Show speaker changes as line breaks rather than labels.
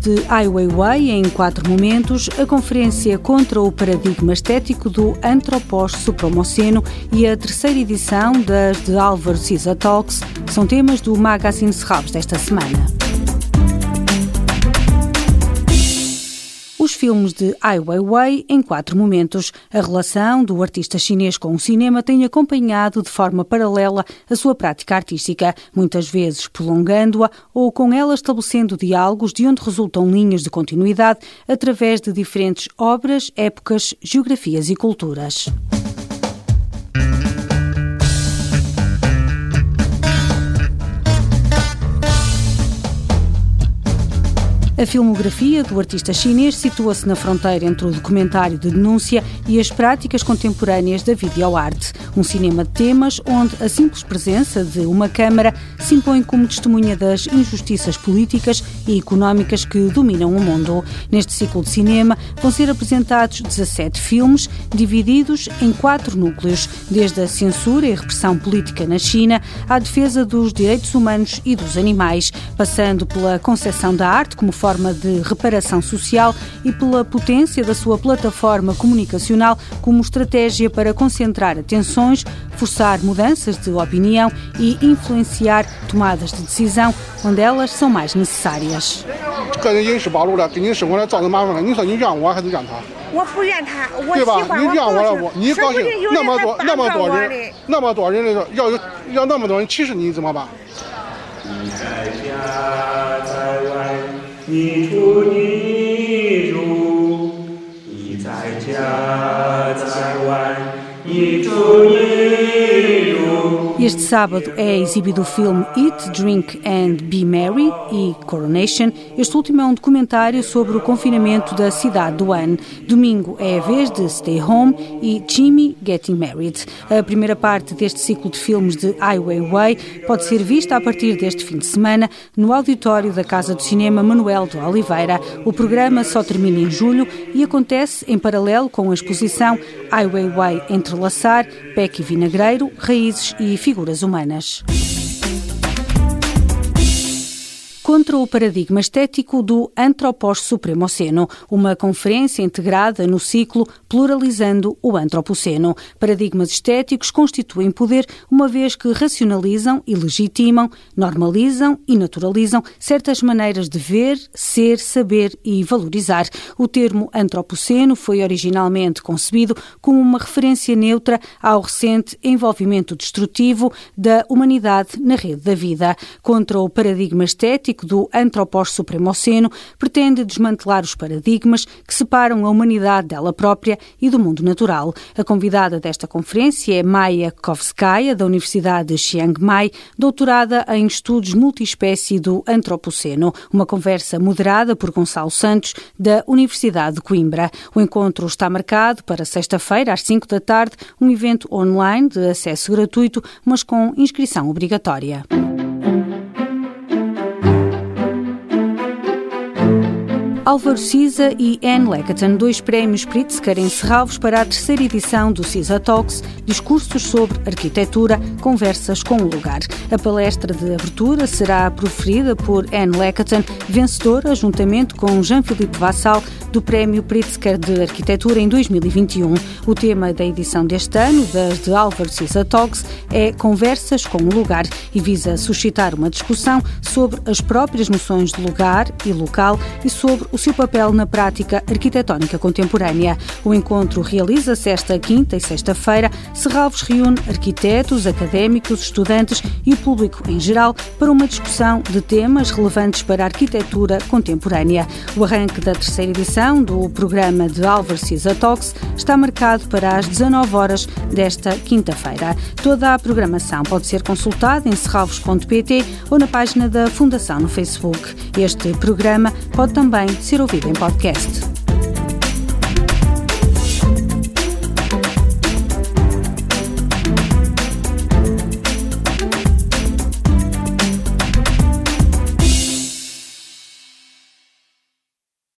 de Ai Weiwei em quatro momentos, a conferência contra o paradigma estético do Antropós Supromoceno e a terceira edição das de Álvaro Cisa Talks são temas do Magazine Serralves desta semana. Filmes de Ai Weiwei em quatro momentos. A relação do artista chinês com o cinema tem acompanhado de forma paralela a sua prática artística, muitas vezes prolongando-a ou com ela estabelecendo diálogos de onde resultam linhas de continuidade através de diferentes obras, épocas, geografias e culturas. A filmografia do artista chinês situa-se na fronteira entre o documentário de denúncia e as práticas contemporâneas da videoarte. Um cinema de temas onde a simples presença de uma câmara se impõe como testemunha das injustiças políticas e económicas que dominam o mundo. Neste ciclo de cinema vão ser apresentados 17 filmes, divididos em quatro núcleos, desde a censura e repressão política na China à defesa dos direitos humanos e dos animais, passando pela concepção da arte como forma de reparação social e pela potência da sua plataforma comunicacional como estratégia para concentrar atenções, forçar mudanças de opinião e influenciar tomadas de decisão onde elas são mais necessárias. 个你出你入你在家。Este sábado é exibido o filme Eat, Drink and Be Merry e Coronation. Este último é um documentário sobre o confinamento da cidade do An. Domingo é a vez de Stay Home e Jimmy Getting Married. A primeira parte deste ciclo de filmes de Ai Weiwei pode ser vista a partir deste fim de semana no auditório da Casa do Cinema Manuel de Oliveira. O programa só termina em julho e acontece em paralelo com a exposição Ai Weiwei Entrelaçar, Peck e Vinagreiro, Raízes e figuras humanas contra o paradigma estético do Antropós Supremoceno, uma conferência integrada no ciclo Pluralizando o Antropoceno. Paradigmas estéticos constituem poder uma vez que racionalizam e legitimam, normalizam e naturalizam certas maneiras de ver, ser, saber e valorizar. O termo Antropoceno foi originalmente concebido como uma referência neutra ao recente envolvimento destrutivo da humanidade na rede da vida. Contra o paradigma estético do Antropós Supremoceno pretende desmantelar os paradigmas que separam a humanidade dela própria e do mundo natural. A convidada desta conferência é Maya Kovskaya, da Universidade de Chiang Mai, doutorada em estudos multiespécie do Antropoceno. Uma conversa moderada por Gonçalo Santos, da Universidade de Coimbra. O encontro está marcado para sexta-feira, às 5 da tarde, um evento online de acesso gratuito, mas com inscrição obrigatória. Álvaro Cisa e Anne Leckerton, dois prémios Pritzker encerrados para a terceira edição do Cisa Talks, discursos sobre arquitetura, conversas com o lugar. A palestra de abertura será proferida por Anne Leckerton, vencedora, juntamente com Jean-Philippe Vassal, do Prémio Pritzker de Arquitetura em 2021. O tema da edição deste ano, das de Álvaro Cisa Talks, é Conversas com o Lugar e visa suscitar uma discussão sobre as próprias noções de lugar e local e sobre o seu papel na prática arquitetónica contemporânea. O encontro realiza-se esta quinta e sexta-feira. Serralvos reúne arquitetos, académicos, estudantes e o público em geral para uma discussão de temas relevantes para a arquitetura contemporânea. O arranque da terceira edição do programa de Álvaro Talks está marcado para as 19 horas desta quinta-feira. Toda a programação pode ser consultada em serralvos.pt ou na página da Fundação no Facebook. Este programa pode também ser ouvido em podcast.